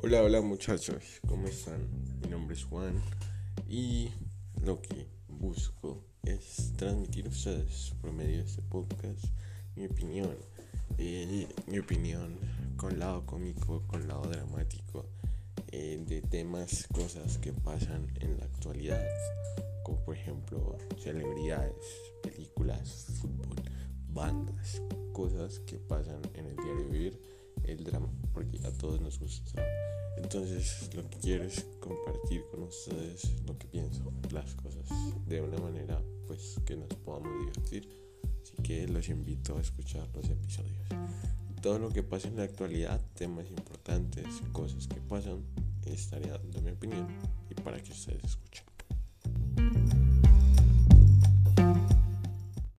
Hola, hola muchachos, ¿cómo están? Mi nombre es Juan y lo que busco es transmitir a ustedes por medio de este podcast mi opinión, mi opinión con lado cómico, con lado dramático, eh, de temas, cosas que pasan en la actualidad, como por ejemplo celebridades, películas, fútbol, bandas, cosas que pasan en el diario todos nos gusta. Entonces lo que quiero es compartir con ustedes lo que pienso, las cosas, de una manera pues que nos podamos divertir. Así que los invito a escuchar los episodios. Todo lo que pasa en la actualidad, temas importantes, cosas que pasan, estaré dando mi opinión y para que ustedes escuchen.